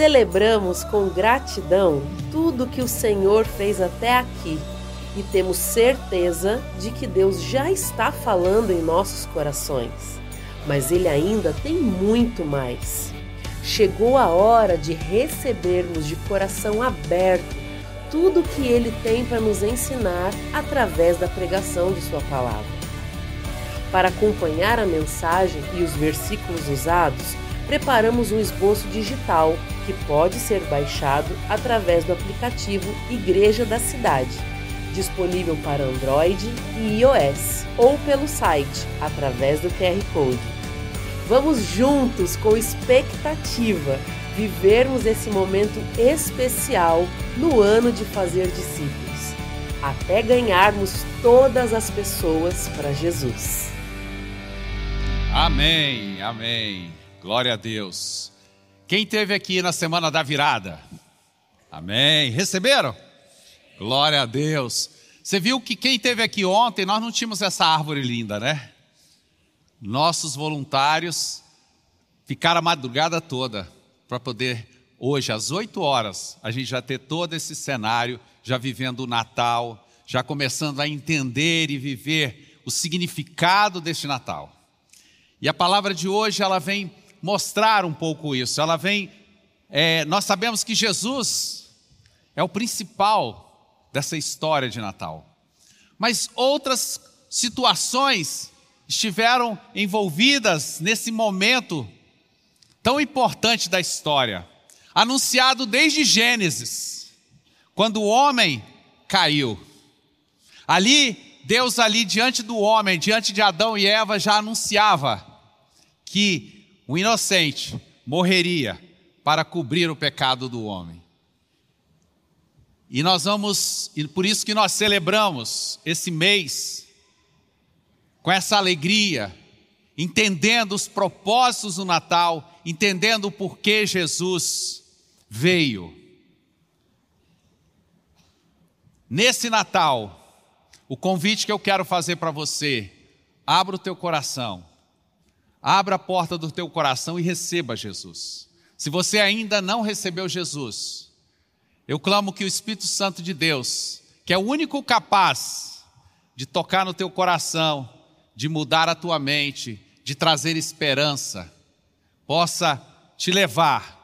Celebramos com gratidão tudo que o Senhor fez até aqui e temos certeza de que Deus já está falando em nossos corações, mas Ele ainda tem muito mais. Chegou a hora de recebermos de coração aberto tudo o que Ele tem para nos ensinar através da pregação de Sua palavra. Para acompanhar a mensagem e os versículos usados, preparamos um esboço digital que pode ser baixado através do aplicativo Igreja da Cidade, disponível para Android e iOS, ou pelo site através do QR Code. Vamos juntos com expectativa vivermos esse momento especial no ano de fazer discípulos, até ganharmos todas as pessoas para Jesus. Amém, amém. Glória a Deus. Quem teve aqui na semana da virada? Amém. Receberam? Glória a Deus. Você viu que quem teve aqui ontem, nós não tínhamos essa árvore linda, né? Nossos voluntários ficaram a madrugada toda para poder, hoje, às 8 horas, a gente já ter todo esse cenário, já vivendo o Natal, já começando a entender e viver o significado deste Natal. E a palavra de hoje, ela vem mostrar um pouco isso. Ela vem. É, nós sabemos que Jesus é o principal dessa história de Natal. Mas outras situações estiveram envolvidas nesse momento tão importante da história, anunciado desde Gênesis, quando o homem caiu. Ali, Deus ali diante do homem, diante de Adão e Eva já anunciava que o inocente morreria para cobrir o pecado do homem. E nós vamos, e por isso que nós celebramos esse mês com essa alegria, entendendo os propósitos do Natal, entendendo o porquê Jesus veio. Nesse Natal, o convite que eu quero fazer para você, abra o teu coração Abra a porta do teu coração e receba Jesus. Se você ainda não recebeu Jesus, eu clamo que o Espírito Santo de Deus, que é o único capaz de tocar no teu coração, de mudar a tua mente, de trazer esperança, possa te levar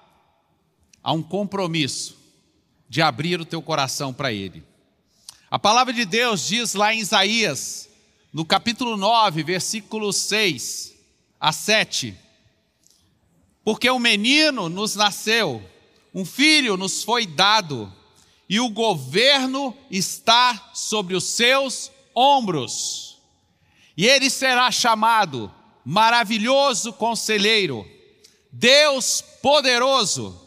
a um compromisso de abrir o teu coração para Ele. A palavra de Deus diz lá em Isaías, no capítulo 9, versículo 6, a 7. Porque um menino nos nasceu, um filho nos foi dado, e o governo está sobre os seus ombros. E ele será chamado Maravilhoso Conselheiro, Deus Poderoso,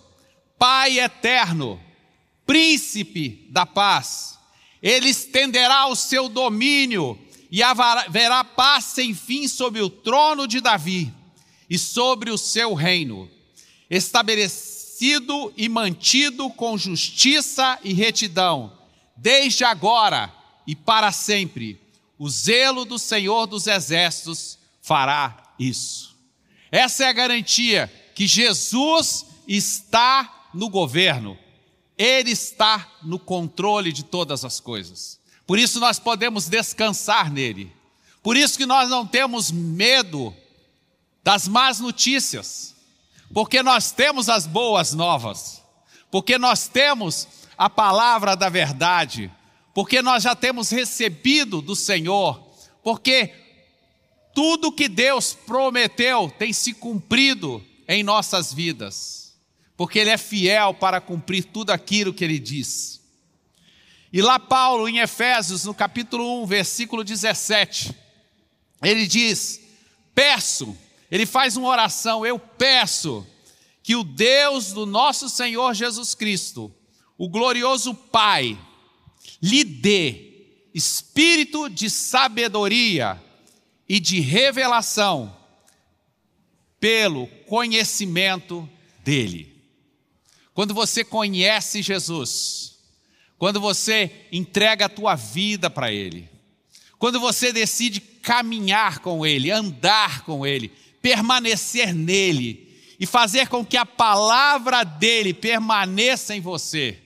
Pai Eterno, Príncipe da Paz. Ele estenderá o seu domínio e haverá paz sem fim sobre o trono de Davi e sobre o seu reino, estabelecido e mantido com justiça e retidão, desde agora e para sempre. O zelo do Senhor dos Exércitos fará isso. Essa é a garantia que Jesus está no governo, Ele está no controle de todas as coisas. Por isso nós podemos descansar nele. Por isso que nós não temos medo das más notícias, porque nós temos as boas novas, porque nós temos a palavra da verdade, porque nós já temos recebido do Senhor, porque tudo que Deus prometeu tem se cumprido em nossas vidas, porque Ele é fiel para cumprir tudo aquilo que Ele diz. E lá Paulo, em Efésios, no capítulo 1, versículo 17, ele diz: Peço, ele faz uma oração, eu peço que o Deus do nosso Senhor Jesus Cristo, o glorioso Pai, lhe dê espírito de sabedoria e de revelação pelo conhecimento dele. Quando você conhece Jesus, quando você entrega a tua vida para Ele, quando você decide caminhar com Ele, andar com Ele, permanecer nele, e fazer com que a palavra dele permaneça em você,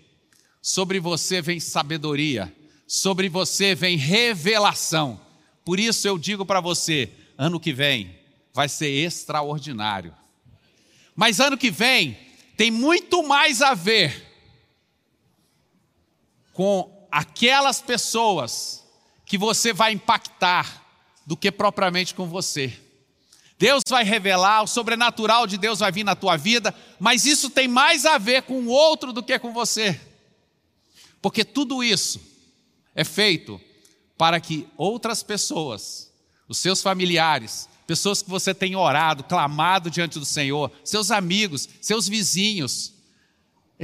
sobre você vem sabedoria, sobre você vem revelação. Por isso eu digo para você: ano que vem vai ser extraordinário. Mas ano que vem tem muito mais a ver com aquelas pessoas que você vai impactar do que propriamente com você. Deus vai revelar, o sobrenatural de Deus vai vir na tua vida, mas isso tem mais a ver com o outro do que com você. Porque tudo isso é feito para que outras pessoas, os seus familiares, pessoas que você tem orado, clamado diante do Senhor, seus amigos, seus vizinhos,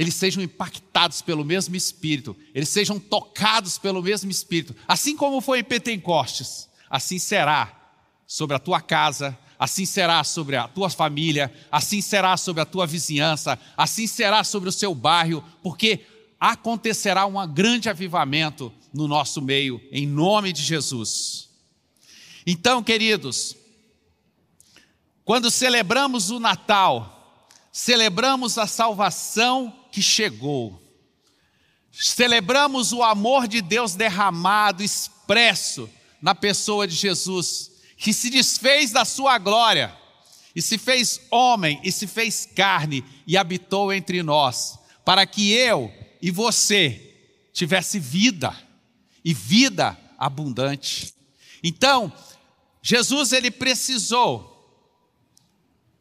eles sejam impactados pelo mesmo Espírito, eles sejam tocados pelo mesmo Espírito, assim como foi em Pentecostes, assim será sobre a tua casa, assim será sobre a tua família, assim será sobre a tua vizinhança, assim será sobre o seu bairro, porque acontecerá um grande avivamento no nosso meio, em nome de Jesus. Então, queridos, quando celebramos o Natal, celebramos a salvação que chegou, celebramos o amor de Deus derramado, expresso na pessoa de Jesus, que se desfez da sua glória e se fez homem e se fez carne e habitou entre nós, para que eu e você tivesse vida e vida abundante. Então, Jesus ele precisou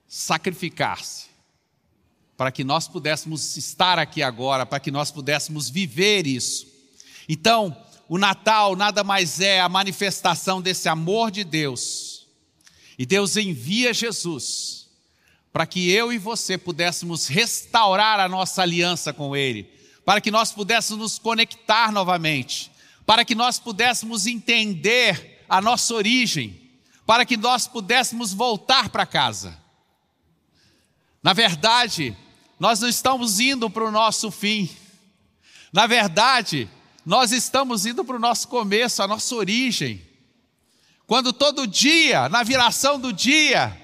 sacrificar-se para que nós pudéssemos estar aqui agora, para que nós pudéssemos viver isso. Então, o Natal nada mais é a manifestação desse amor de Deus. E Deus envia Jesus para que eu e você pudéssemos restaurar a nossa aliança com Ele, para que nós pudéssemos nos conectar novamente, para que nós pudéssemos entender a nossa origem, para que nós pudéssemos voltar para casa. Na verdade, nós não estamos indo para o nosso fim. Na verdade, nós estamos indo para o nosso começo, a nossa origem. Quando todo dia, na viração do dia,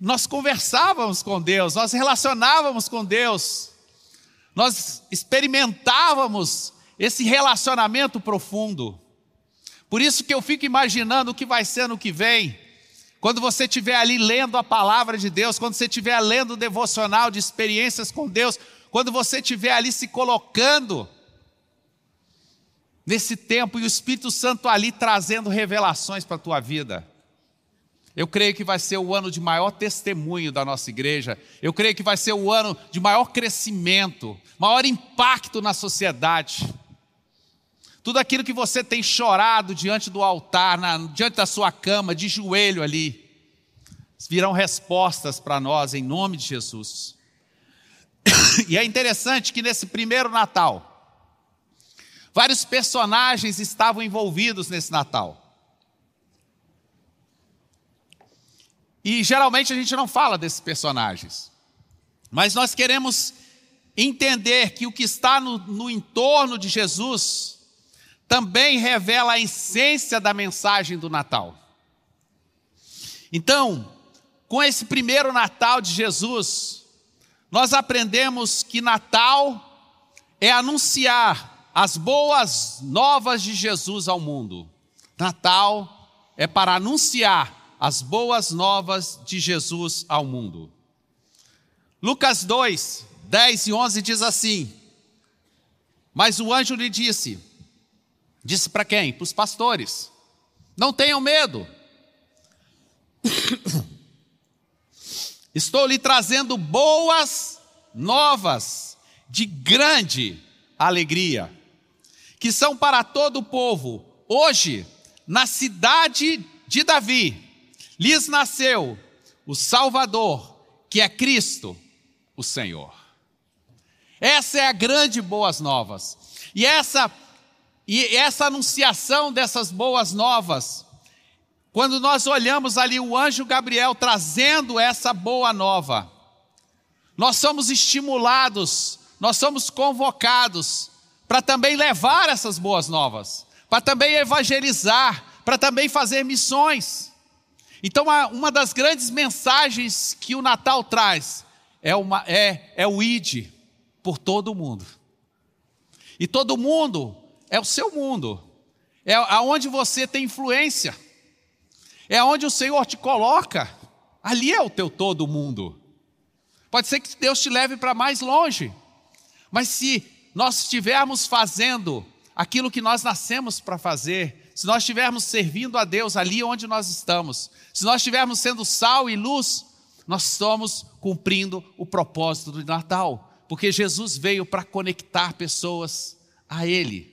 nós conversávamos com Deus, nós relacionávamos com Deus, nós experimentávamos esse relacionamento profundo. Por isso que eu fico imaginando o que vai ser no que vem, quando você estiver ali lendo a palavra de Deus, quando você estiver lendo o devocional de experiências com Deus, quando você estiver ali se colocando nesse tempo e o Espírito Santo ali trazendo revelações para a tua vida. Eu creio que vai ser o ano de maior testemunho da nossa igreja. Eu creio que vai ser o ano de maior crescimento, maior impacto na sociedade. Tudo aquilo que você tem chorado diante do altar, na, diante da sua cama, de joelho ali, virão respostas para nós em nome de Jesus. E é interessante que nesse primeiro Natal, vários personagens estavam envolvidos nesse Natal. E geralmente a gente não fala desses personagens. Mas nós queremos entender que o que está no, no entorno de Jesus também revela a essência da mensagem do Natal. Então, com esse primeiro Natal de Jesus, nós aprendemos que Natal é anunciar as boas novas de Jesus ao mundo. Natal é para anunciar as boas novas de Jesus ao mundo. Lucas 2, 10 e 11 diz assim: Mas o anjo lhe disse: Disse para quem? Para os pastores: Não tenham medo. Estou lhe trazendo boas novas de grande alegria, que são para todo o povo. Hoje, na cidade de Davi, lhes nasceu o Salvador, que é Cristo, o Senhor. Essa é a grande boas novas. E essa e essa anunciação dessas boas novas, quando nós olhamos ali o anjo Gabriel trazendo essa boa nova, nós somos estimulados, nós somos convocados para também levar essas boas novas, para também evangelizar, para também fazer missões. Então, uma das grandes mensagens que o Natal traz é, uma, é, é o id por todo mundo. E todo mundo é o seu mundo, é aonde você tem influência, é onde o Senhor te coloca, ali é o teu todo mundo. Pode ser que Deus te leve para mais longe, mas se nós estivermos fazendo aquilo que nós nascemos para fazer, se nós estivermos servindo a Deus ali onde nós estamos, se nós estivermos sendo sal e luz, nós estamos cumprindo o propósito do Natal, porque Jesus veio para conectar pessoas a Ele.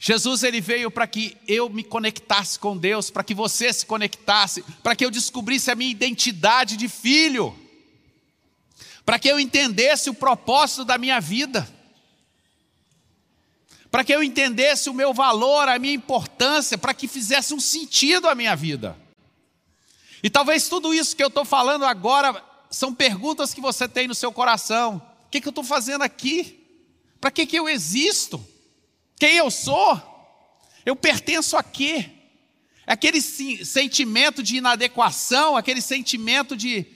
Jesus ele veio para que eu me conectasse com Deus, para que você se conectasse, para que eu descobrisse a minha identidade de filho, para que eu entendesse o propósito da minha vida para que eu entendesse o meu valor, a minha importância, para que fizesse um sentido a minha vida. E talvez tudo isso que eu estou falando agora são perguntas que você tem no seu coração. O que, que eu estou fazendo aqui? Para que, que eu existo? Quem eu sou? Eu pertenço a quê? Aquele sentimento de inadequação, aquele sentimento de,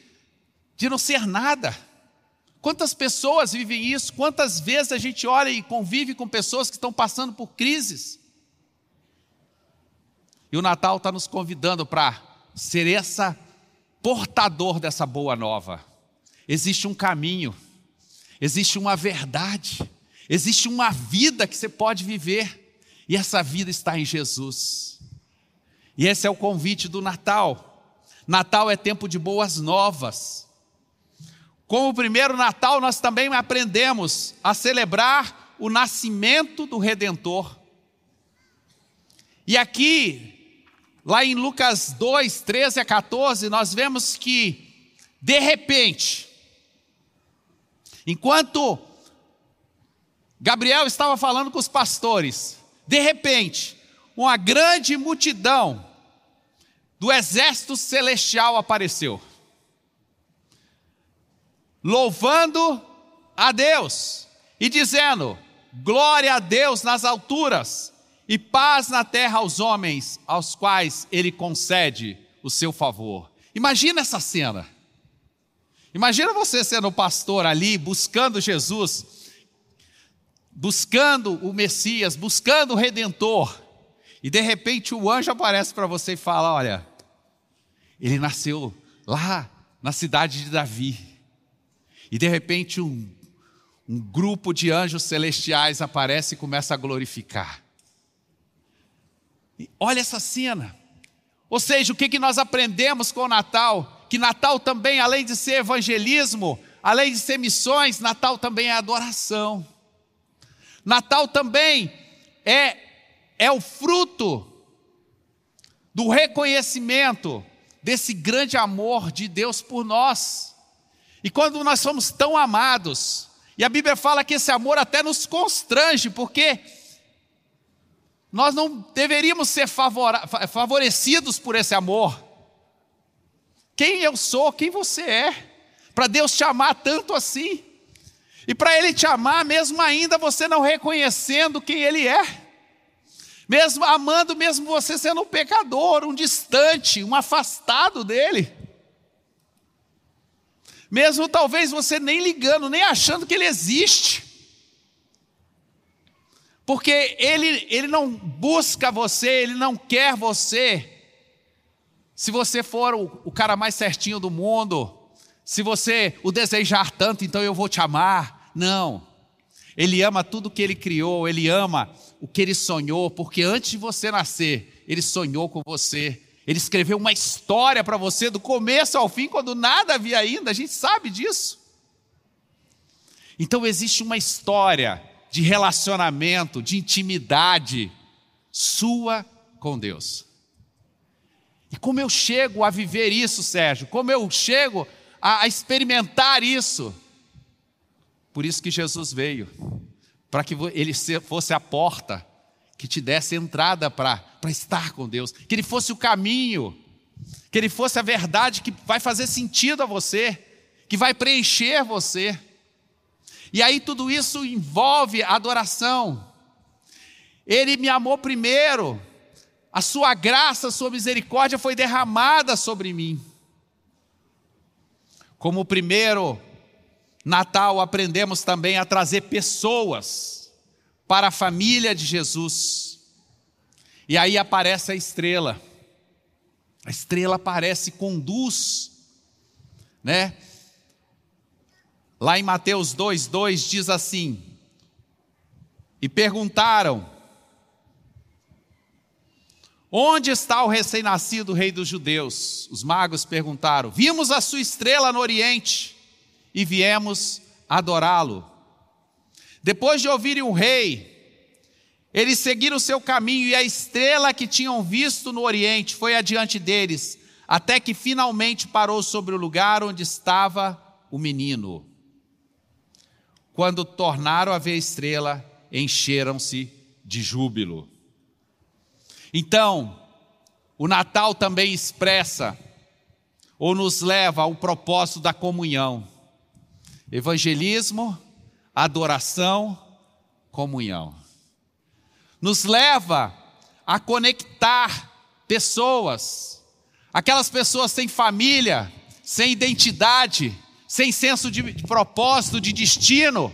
de não ser nada. Quantas pessoas vivem isso? Quantas vezes a gente olha e convive com pessoas que estão passando por crises? E o Natal está nos convidando para ser essa portador dessa boa nova. Existe um caminho, existe uma verdade, existe uma vida que você pode viver, e essa vida está em Jesus. E esse é o convite do Natal. Natal é tempo de boas novas. Com o primeiro Natal, nós também aprendemos a celebrar o nascimento do Redentor. E aqui, lá em Lucas 2, 13 a 14, nós vemos que, de repente, enquanto Gabriel estava falando com os pastores, de repente, uma grande multidão do exército celestial apareceu louvando a Deus e dizendo: Glória a Deus nas alturas e paz na terra aos homens aos quais ele concede o seu favor. Imagina essa cena. Imagina você sendo pastor ali, buscando Jesus, buscando o Messias, buscando o Redentor, e de repente o anjo aparece para você e fala: Olha, ele nasceu lá na cidade de Davi e de repente um, um grupo de anjos celestiais aparece e começa a glorificar. E olha essa cena. Ou seja, o que, que nós aprendemos com o Natal? Que Natal também, além de ser evangelismo, além de ser missões, Natal também é adoração. Natal também é, é o fruto do reconhecimento desse grande amor de Deus por nós. E quando nós somos tão amados, e a Bíblia fala que esse amor até nos constrange, porque nós não deveríamos ser favorecidos por esse amor. Quem eu sou, quem você é, para Deus te amar tanto assim. E para Ele te amar, mesmo ainda você não reconhecendo quem Ele é, mesmo amando, mesmo você sendo um pecador, um distante, um afastado dEle. Mesmo talvez você nem ligando, nem achando que ele existe. Porque ele, ele não busca você, ele não quer você. Se você for o, o cara mais certinho do mundo, se você o desejar tanto, então eu vou te amar. Não. Ele ama tudo que ele criou, ele ama o que ele sonhou, porque antes de você nascer, ele sonhou com você. Ele escreveu uma história para você do começo ao fim, quando nada havia ainda, a gente sabe disso. Então existe uma história de relacionamento, de intimidade sua com Deus. E como eu chego a viver isso, Sérgio? Como eu chego a, a experimentar isso? Por isso que Jesus veio, para que ele fosse a porta que te desse entrada para estar com Deus, que Ele fosse o caminho, que Ele fosse a verdade que vai fazer sentido a você, que vai preencher você. E aí tudo isso envolve adoração. Ele me amou primeiro, a sua graça, a sua misericórdia foi derramada sobre mim. Como o primeiro Natal, aprendemos também a trazer pessoas para a família de Jesus. E aí aparece a estrela. A estrela aparece, conduz, né? Lá em Mateus 2:2 diz assim: E perguntaram: Onde está o recém-nascido rei dos judeus? Os magos perguntaram: Vimos a sua estrela no oriente e viemos adorá-lo. Depois de ouvirem o rei, eles seguiram o seu caminho e a estrela que tinham visto no Oriente foi adiante deles, até que finalmente parou sobre o lugar onde estava o menino. Quando tornaram a ver a estrela, encheram-se de júbilo. Então, o Natal também expressa ou nos leva ao propósito da comunhão. Evangelismo, adoração, comunhão nos leva a conectar pessoas, aquelas pessoas sem família, sem identidade, sem senso de propósito, de destino.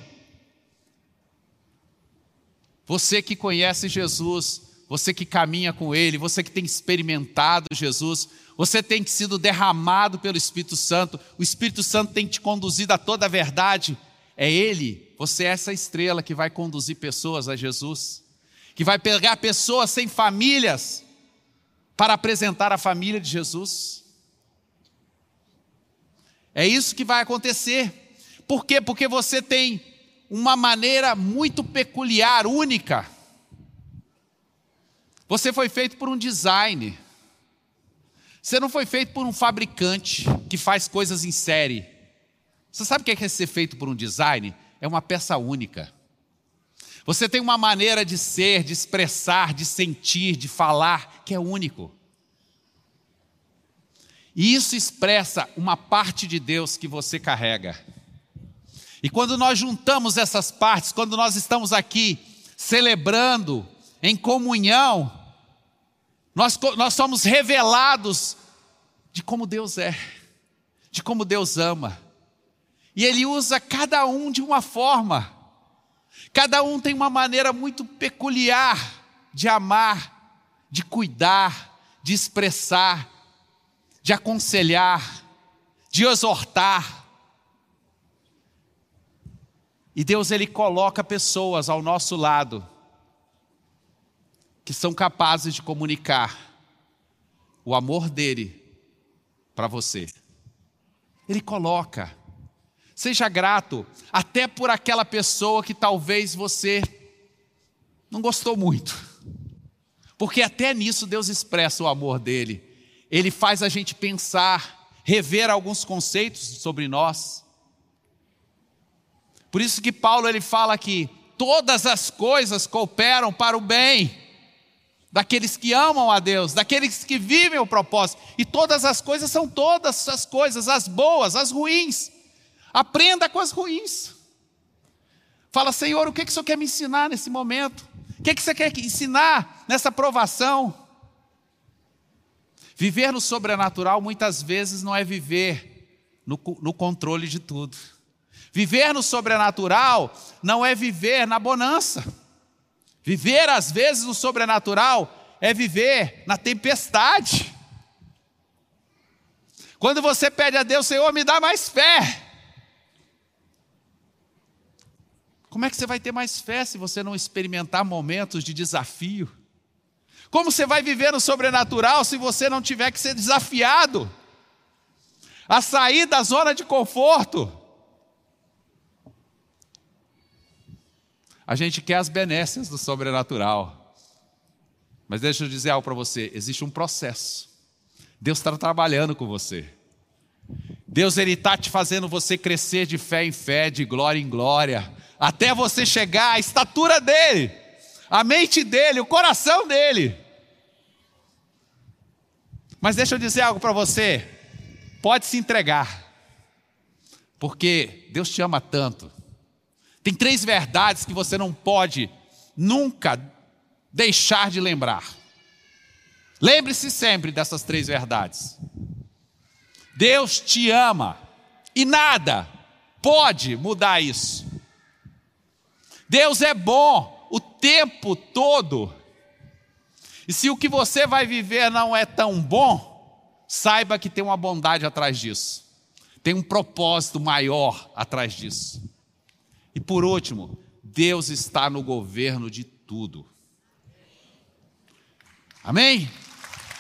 Você que conhece Jesus, você que caminha com Ele, você que tem experimentado Jesus, você tem sido derramado pelo Espírito Santo, o Espírito Santo tem te conduzido a toda a verdade. É Ele, você é essa estrela que vai conduzir pessoas a Jesus que vai pegar pessoas sem famílias para apresentar a família de Jesus. É isso que vai acontecer. Por quê? Porque você tem uma maneira muito peculiar, única. Você foi feito por um design. Você não foi feito por um fabricante que faz coisas em série. Você sabe o que é ser feito por um design? É uma peça única. Você tem uma maneira de ser, de expressar, de sentir, de falar que é único. E isso expressa uma parte de Deus que você carrega. E quando nós juntamos essas partes, quando nós estamos aqui celebrando em comunhão, nós, nós somos revelados de como Deus é, de como Deus ama. E Ele usa cada um de uma forma. Cada um tem uma maneira muito peculiar de amar, de cuidar, de expressar, de aconselhar, de exortar. E Deus ele coloca pessoas ao nosso lado que são capazes de comunicar o amor dele para você. Ele coloca Seja grato, até por aquela pessoa que talvez você não gostou muito. Porque até nisso Deus expressa o amor dele. Ele faz a gente pensar, rever alguns conceitos sobre nós. Por isso que Paulo ele fala que todas as coisas cooperam para o bem daqueles que amam a Deus, daqueles que vivem o propósito. E todas as coisas são todas as coisas, as boas, as ruins. Aprenda com as ruins. Fala, Senhor, o que, que o Senhor quer me ensinar nesse momento? O que, que você quer ensinar nessa provação? Viver no sobrenatural muitas vezes não é viver no, no controle de tudo. Viver no sobrenatural não é viver na bonança. Viver, às vezes, no sobrenatural é viver na tempestade. Quando você pede a Deus, Senhor, me dá mais fé. Como é que você vai ter mais fé se você não experimentar momentos de desafio? Como você vai viver no sobrenatural se você não tiver que ser desafiado a sair da zona de conforto? A gente quer as benécias do sobrenatural. Mas deixa eu dizer algo para você: existe um processo. Deus está trabalhando com você. Deus ele está te fazendo você crescer de fé em fé, de glória em glória até você chegar à estatura dele, a mente dele, o coração dele. Mas deixa eu dizer algo para você: pode se entregar, porque Deus te ama tanto. Tem três verdades que você não pode nunca deixar de lembrar. Lembre-se sempre dessas três verdades. Deus te ama e nada pode mudar isso. Deus é bom o tempo todo. E se o que você vai viver não é tão bom, saiba que tem uma bondade atrás disso. Tem um propósito maior atrás disso. E por último, Deus está no governo de tudo. Amém?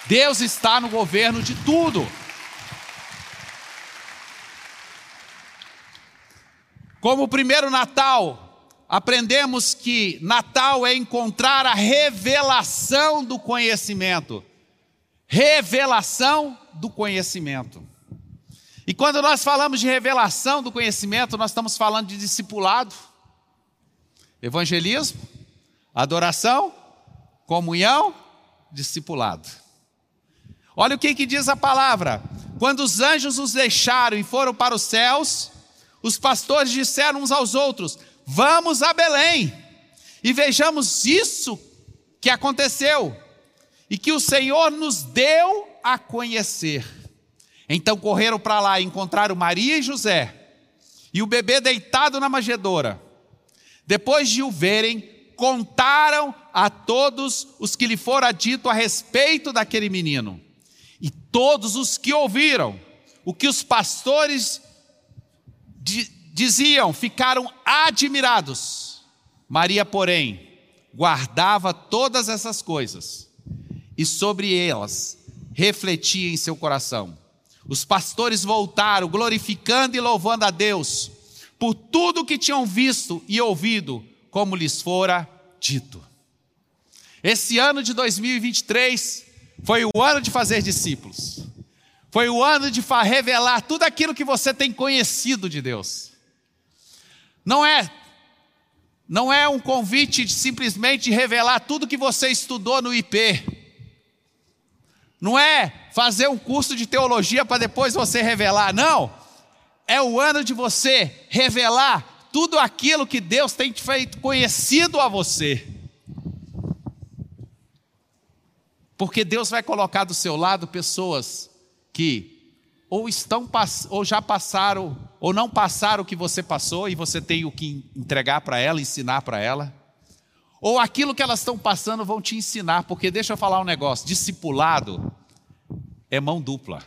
Deus está no governo de tudo. Como o primeiro Natal, aprendemos que Natal é encontrar a revelação do conhecimento. Revelação do conhecimento. E quando nós falamos de revelação do conhecimento, nós estamos falando de discipulado, evangelismo, adoração, comunhão, discipulado. Olha o que, que diz a palavra: quando os anjos os deixaram e foram para os céus, os pastores disseram uns aos outros: Vamos a Belém e vejamos isso que aconteceu e que o Senhor nos deu a conhecer. Então correram para lá e encontraram Maria e José e o bebê deitado na manjedoura. Depois de o verem, contaram a todos os que lhe fora dito a respeito daquele menino. E todos os que ouviram o que os pastores diziam ficaram admirados. Maria, porém, guardava todas essas coisas e sobre elas refletia em seu coração. Os pastores voltaram, glorificando e louvando a Deus por tudo que tinham visto e ouvido como lhes fora dito. Esse ano de 2023 foi o ano de fazer discípulos. Foi o ano de revelar tudo aquilo que você tem conhecido de Deus. Não é não é um convite de simplesmente revelar tudo que você estudou no IP. Não é fazer um curso de teologia para depois você revelar, não. É o ano de você revelar tudo aquilo que Deus tem feito conhecido a você. Porque Deus vai colocar do seu lado pessoas que ou estão ou já passaram ou não passaram o que você passou e você tem o que entregar para ela, ensinar para ela. Ou aquilo que elas estão passando vão te ensinar, porque deixa eu falar um negócio, discipulado é mão dupla.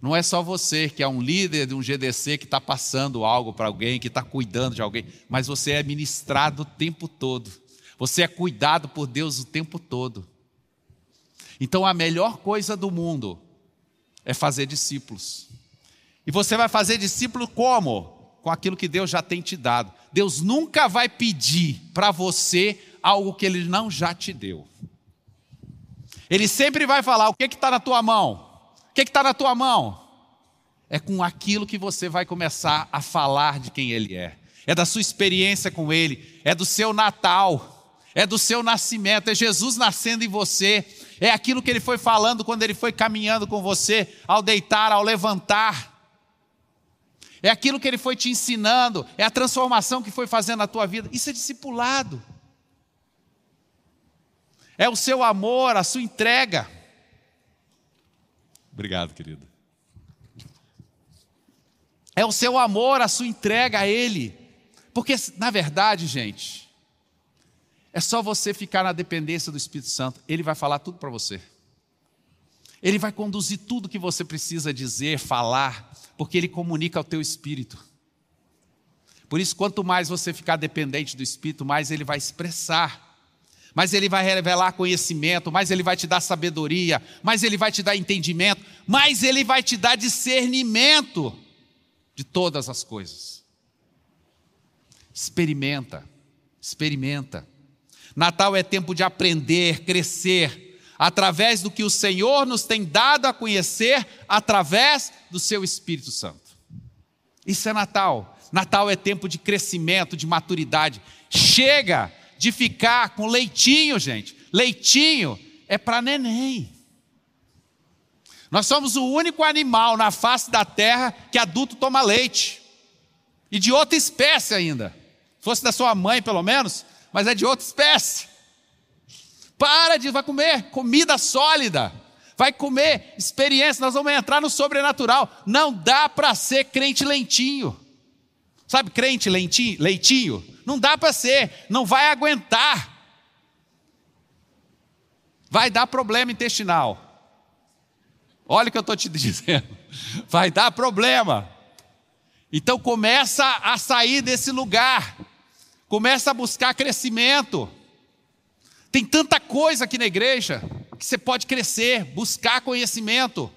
Não é só você que é um líder de um GDC que está passando algo para alguém, que está cuidando de alguém, mas você é ministrado o tempo todo. Você é cuidado por Deus o tempo todo. Então a melhor coisa do mundo é fazer discípulos. E você vai fazer discípulo como? Com aquilo que Deus já tem te dado. Deus nunca vai pedir para você algo que Ele não já te deu. Ele sempre vai falar: o que está na tua mão? que está na tua mão? É com aquilo que você vai começar a falar de quem Ele é. É da sua experiência com Ele, é do seu Natal, é do seu nascimento, é Jesus nascendo em você, é aquilo que Ele foi falando quando Ele foi caminhando com você, ao deitar, ao levantar. É aquilo que Ele foi te ensinando, é a transformação que foi fazendo na tua vida. Isso é discipulado. É o seu amor, a sua entrega. Obrigado, querido. É o seu amor, a sua entrega a Ele. Porque, na verdade, gente, é só você ficar na dependência do Espírito Santo. Ele vai falar tudo para você. Ele vai conduzir tudo que você precisa dizer, falar, porque Ele comunica ao teu espírito. Por isso, quanto mais você ficar dependente do Espírito, mais Ele vai expressar mais Ele vai revelar conhecimento, mais Ele vai te dar sabedoria, mais Ele vai te dar entendimento, mais Ele vai te dar discernimento de todas as coisas. Experimenta, experimenta. Natal é tempo de aprender, crescer, através do que o Senhor nos tem dado a conhecer, através do seu Espírito Santo. Isso é Natal. Natal é tempo de crescimento, de maturidade. Chega de ficar com leitinho, gente. Leitinho é para neném. Nós somos o único animal na face da terra que adulto toma leite. E de outra espécie ainda. Fosse da sua mãe, pelo menos, mas é de outra espécie. Para de vai comer comida sólida. Vai comer experiência, nós vamos entrar no sobrenatural. Não dá para ser crente lentinho. Sabe, crente lentinho, leitinho? Não dá para ser, não vai aguentar. Vai dar problema intestinal. Olha o que eu estou te dizendo. Vai dar problema. Então começa a sair desse lugar. Começa a buscar crescimento. Tem tanta coisa aqui na igreja que você pode crescer, buscar conhecimento.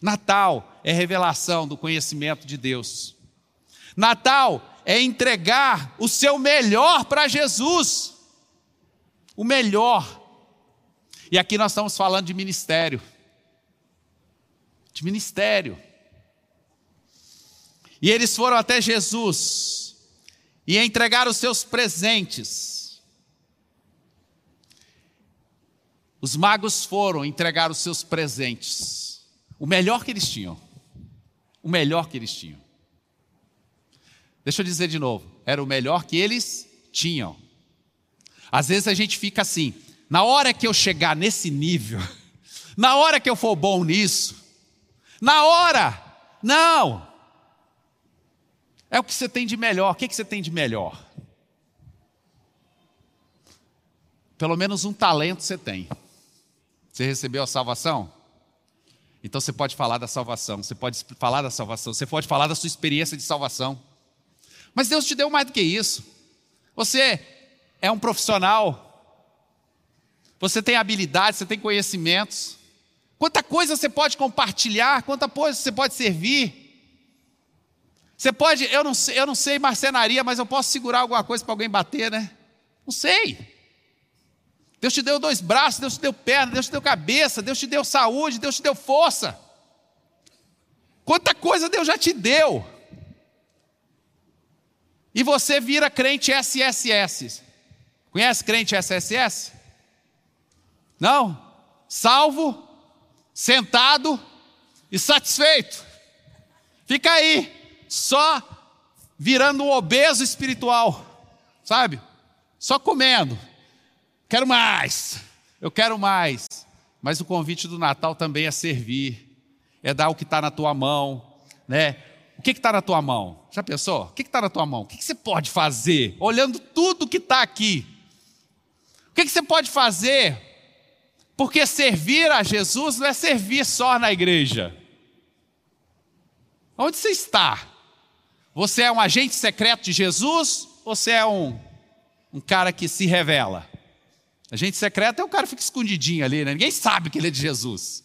Natal é revelação do conhecimento de Deus. Natal é entregar o seu melhor para Jesus. O melhor. E aqui nós estamos falando de ministério. De ministério. E eles foram até Jesus e entregaram os seus presentes. Os magos foram entregar os seus presentes. O melhor que eles tinham. O melhor que eles tinham. Deixa eu dizer de novo, era o melhor que eles tinham. Às vezes a gente fica assim, na hora que eu chegar nesse nível, na hora que eu for bom nisso, na hora, não. É o que você tem de melhor. O que, que você tem de melhor? Pelo menos um talento você tem. Você recebeu a salvação? Então você pode falar da salvação, você pode falar da salvação, você pode falar da sua experiência de salvação. Mas Deus te deu mais do que isso. Você é um profissional, você tem habilidades, você tem conhecimentos. Quanta coisa você pode compartilhar, quanta coisa você pode servir. Você pode, eu não eu não sei marcenaria, mas eu posso segurar alguma coisa para alguém bater, né? Não sei. Deus te deu dois braços, Deus te deu perna, Deus te deu cabeça, Deus te deu saúde, Deus te deu força. Quanta coisa Deus já te deu. E você vira crente SSS. Conhece crente SSS? Não? Salvo, sentado e satisfeito. Fica aí, só virando um obeso espiritual, sabe? Só comendo. Quero mais, eu quero mais. Mas o convite do Natal também é servir, é dar o que está na tua mão, né? O que está na tua mão? Já pensou? O que está na tua mão? O que, que você pode fazer? Olhando tudo que está aqui. O que, que você pode fazer? Porque servir a Jesus não é servir só na igreja. Onde você está? Você é um agente secreto de Jesus ou você é um, um cara que se revela? Agente secreto é o cara fica escondidinho ali, né? Ninguém sabe que ele é de Jesus.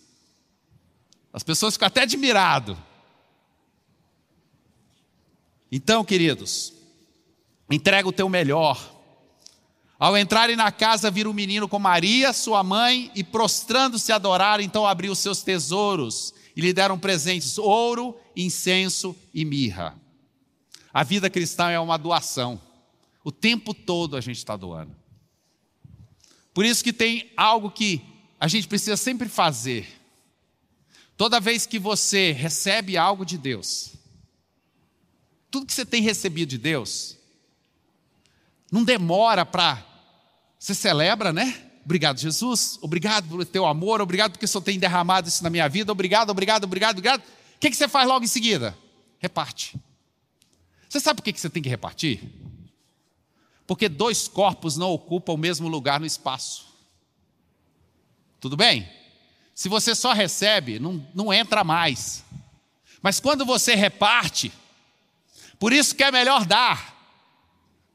As pessoas ficam até admiradas. Então, queridos, entrega o teu melhor. Ao entrarem na casa, viram um menino com Maria, sua mãe, e prostrando-se adorar, então abriu os seus tesouros e lhe deram presentes: ouro, incenso e mirra. A vida cristã é uma doação. O tempo todo a gente está doando. Por isso que tem algo que a gente precisa sempre fazer. Toda vez que você recebe algo de Deus, tudo que você tem recebido de Deus, não demora para. Você celebra, né? Obrigado, Jesus. Obrigado pelo teu amor. Obrigado porque o Senhor tem derramado isso na minha vida. Obrigado, obrigado, obrigado, obrigado. O que, que você faz logo em seguida? Reparte. Você sabe por que, que você tem que repartir? Porque dois corpos não ocupam o mesmo lugar no espaço. Tudo bem? Se você só recebe, não, não entra mais. Mas quando você reparte, por isso que é melhor dar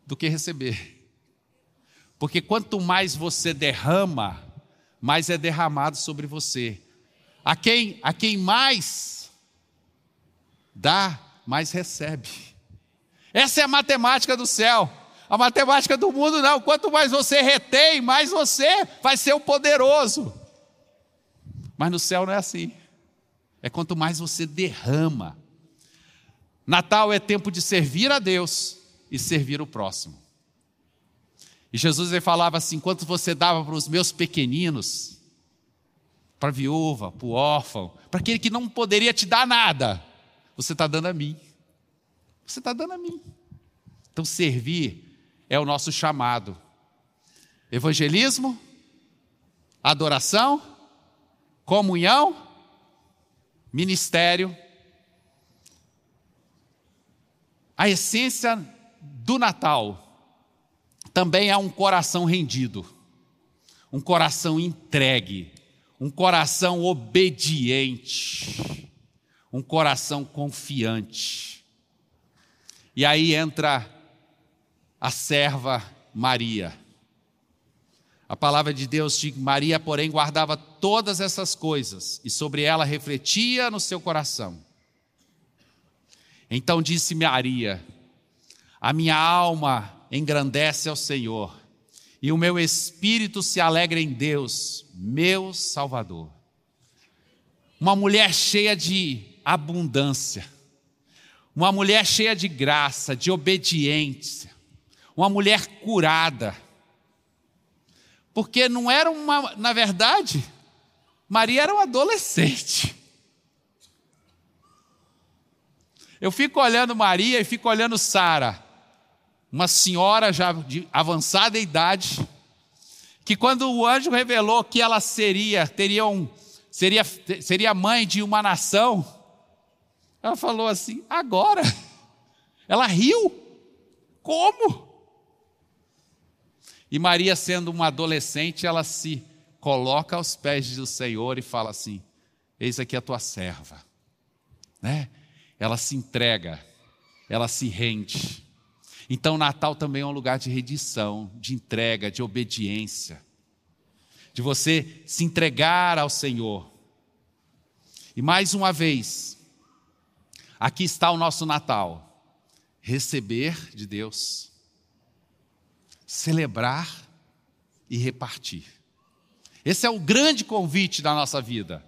do que receber. Porque quanto mais você derrama, mais é derramado sobre você. A quem, a quem mais dá, mais recebe. Essa é a matemática do céu. A matemática do mundo não. Quanto mais você retém, mais você vai ser o poderoso. Mas no céu não é assim. É quanto mais você derrama. Natal é tempo de servir a Deus e servir o próximo. E Jesus ele falava assim: quanto você dava para os meus pequeninos, para a viúva, para o órfão, para aquele que não poderia te dar nada, você está dando a mim. Você está dando a mim. Então, servir é o nosso chamado. Evangelismo, adoração, comunhão, ministério. A essência do Natal também é um coração rendido, um coração entregue, um coração obediente, um coração confiante. E aí entra a serva Maria. A palavra de Deus diz: Maria, porém, guardava todas essas coisas e sobre ela refletia no seu coração. Então disse Maria: A minha alma engrandece ao Senhor, e o meu espírito se alegra em Deus, meu Salvador. Uma mulher cheia de abundância, uma mulher cheia de graça, de obediência, uma mulher curada. Porque não era uma, na verdade, Maria era uma adolescente. Eu fico olhando Maria e fico olhando Sara uma senhora já de avançada idade, que quando o anjo revelou que ela seria, teria um, seria, seria mãe de uma nação, ela falou assim: agora? Ela riu. Como? E Maria, sendo uma adolescente, ela se coloca aos pés do Senhor e fala assim: Eis aqui a tua serva. Né? Ela se entrega, ela se rende. Então, Natal também é um lugar de redição, de entrega, de obediência, de você se entregar ao Senhor. E mais uma vez, aqui está o nosso Natal: receber de Deus, celebrar e repartir. Esse é o grande convite da nossa vida.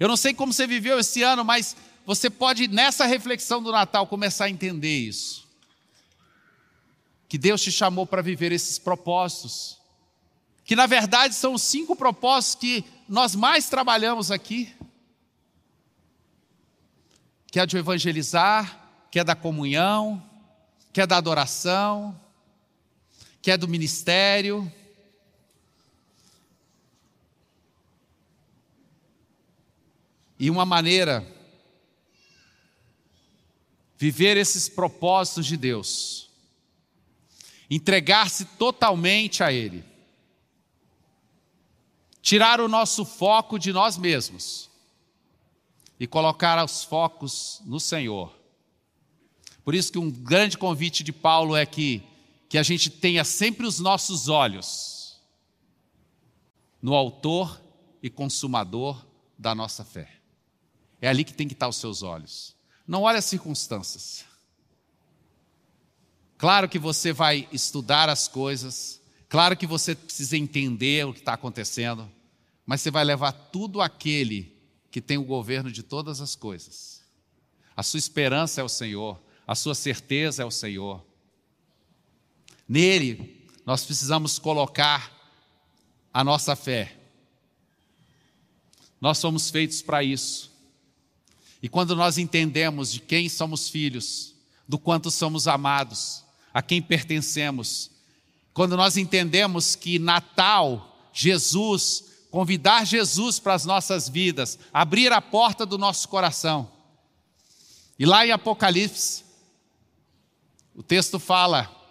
Eu não sei como você viveu esse ano, mas você pode, nessa reflexão do Natal, começar a entender isso que Deus te chamou para viver esses propósitos, que na verdade são os cinco propósitos que nós mais trabalhamos aqui, que é de evangelizar, que é da comunhão, que é da adoração, que é do ministério. E uma maneira viver esses propósitos de Deus entregar-se totalmente a Ele, tirar o nosso foco de nós mesmos e colocar os focos no Senhor. Por isso que um grande convite de Paulo é que, que a gente tenha sempre os nossos olhos no autor e consumador da nossa fé. É ali que tem que estar os seus olhos. Não olhe as circunstâncias. Claro que você vai estudar as coisas, claro que você precisa entender o que está acontecendo, mas você vai levar tudo aquele que tem o governo de todas as coisas. A sua esperança é o Senhor, a sua certeza é o Senhor. Nele, nós precisamos colocar a nossa fé. Nós somos feitos para isso. E quando nós entendemos de quem somos filhos, do quanto somos amados, a quem pertencemos. Quando nós entendemos que Natal, Jesus, convidar Jesus para as nossas vidas, abrir a porta do nosso coração. E lá em Apocalipse, o texto fala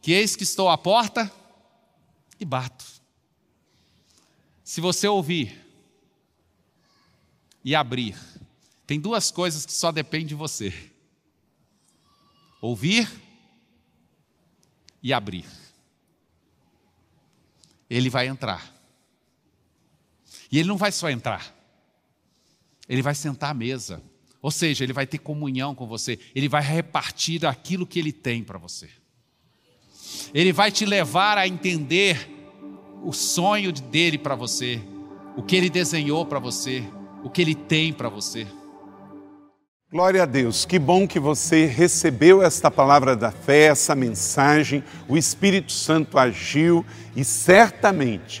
que eis que estou à porta e bato. Se você ouvir e abrir, tem duas coisas que só dependem de você: ouvir e abrir. Ele vai entrar. E ele não vai só entrar, ele vai sentar à mesa. Ou seja, ele vai ter comunhão com você, ele vai repartir aquilo que ele tem para você. Ele vai te levar a entender o sonho dele para você, o que ele desenhou para você, o que ele tem para você. Glória a Deus, que bom que você recebeu esta palavra da fé, essa mensagem, o Espírito Santo agiu e certamente